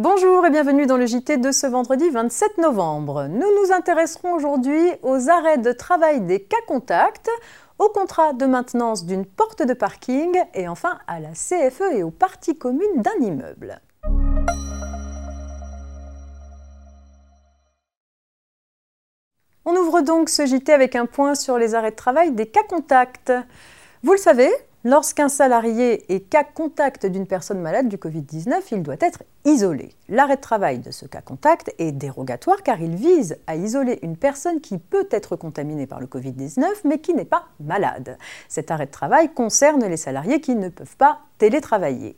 Bonjour et bienvenue dans le JT de ce vendredi 27 novembre. Nous nous intéresserons aujourd'hui aux arrêts de travail des cas contacts, au contrat de maintenance d'une porte de parking et enfin à la CFE et aux parties communes d'un immeuble. On ouvre donc ce JT avec un point sur les arrêts de travail des cas contacts. Vous le savez, Lorsqu'un salarié est cas contact d'une personne malade du Covid-19, il doit être isolé. L'arrêt de travail de ce cas contact est dérogatoire car il vise à isoler une personne qui peut être contaminée par le Covid-19 mais qui n'est pas malade. Cet arrêt de travail concerne les salariés qui ne peuvent pas télétravailler.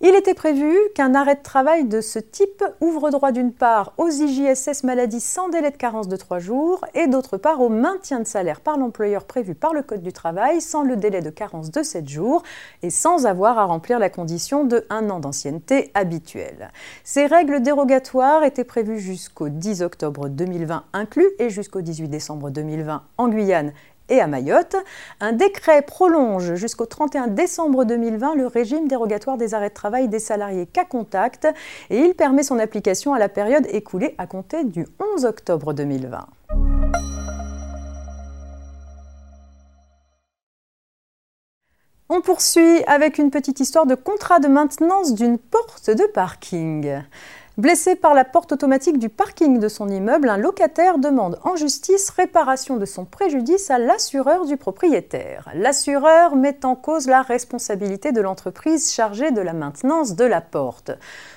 Il était prévu qu'un arrêt de travail de ce type ouvre droit d'une part aux IJSS maladies sans délai de carence de trois jours et d'autre part au maintien de salaire par l'employeur prévu par le Code du travail sans le délai de carence de 7 jours et sans avoir à remplir la condition de un an d'ancienneté habituelle. Ces règles dérogatoires étaient prévues jusqu'au 10 octobre 2020 inclus et jusqu'au 18 décembre 2020 en Guyane et à Mayotte. Un décret prolonge jusqu'au 31 décembre 2020 le régime dérogatoire des arrêts de travail des salariés cas contact et il permet son application à la période écoulée à compter du 11 octobre 2020. On poursuit avec une petite histoire de contrat de maintenance d'une porte de parking. Blessé par la porte automatique du parking de son immeuble, un locataire demande en justice réparation de son préjudice à l'assureur du propriétaire. L'assureur met en cause la responsabilité de l'entreprise chargée de la maintenance de la porte.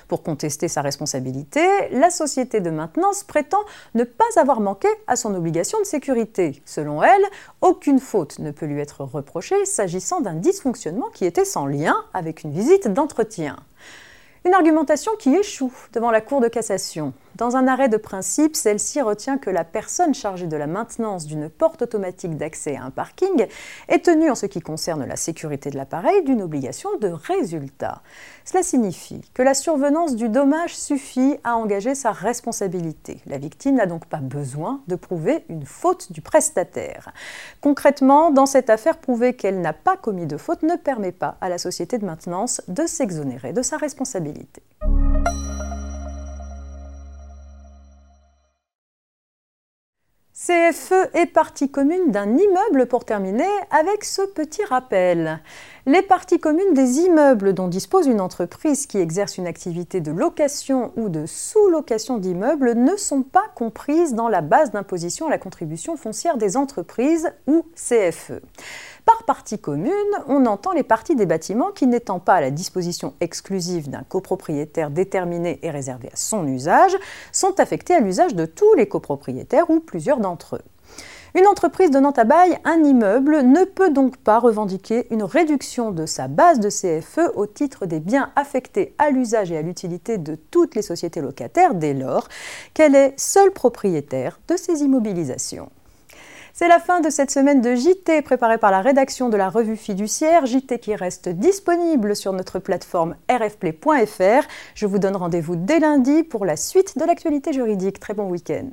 Pour contester sa responsabilité, la société de maintenance prétend ne pas avoir manqué à son obligation de sécurité. Selon elle, aucune faute ne peut lui être reprochée s'agissant d'un dysfonctionnement qui était sans lien avec une visite d'entretien. Une argumentation qui échoue devant la Cour de cassation. Dans un arrêt de principe, celle-ci retient que la personne chargée de la maintenance d'une porte automatique d'accès à un parking est tenue, en ce qui concerne la sécurité de l'appareil, d'une obligation de résultat. Cela signifie que la survenance du dommage suffit à engager sa responsabilité. La victime n'a donc pas besoin de prouver une faute du prestataire. Concrètement, dans cette affaire, prouver qu'elle n'a pas commis de faute ne permet pas à la société de maintenance de s'exonérer de sa responsabilité. CFE est partie commune d'un immeuble pour terminer avec ce petit rappel. Les parties communes des immeubles dont dispose une entreprise qui exerce une activité de location ou de sous-location d'immeubles ne sont pas comprises dans la base d'imposition à la contribution foncière des entreprises ou CFE. Par partie commune, on entend les parties des bâtiments qui, n'étant pas à la disposition exclusive d'un copropriétaire déterminé et réservé à son usage, sont affectées à l'usage de tous les copropriétaires ou plusieurs d'entre eux. Une entreprise donnant à bail un immeuble ne peut donc pas revendiquer une réduction de sa base de CFE au titre des biens affectés à l'usage et à l'utilité de toutes les sociétés locataires dès lors qu'elle est seule propriétaire de ces immobilisations. C'est la fin de cette semaine de JT préparée par la rédaction de la revue fiduciaire, JT qui reste disponible sur notre plateforme rfplay.fr. Je vous donne rendez-vous dès lundi pour la suite de l'actualité juridique. Très bon week-end.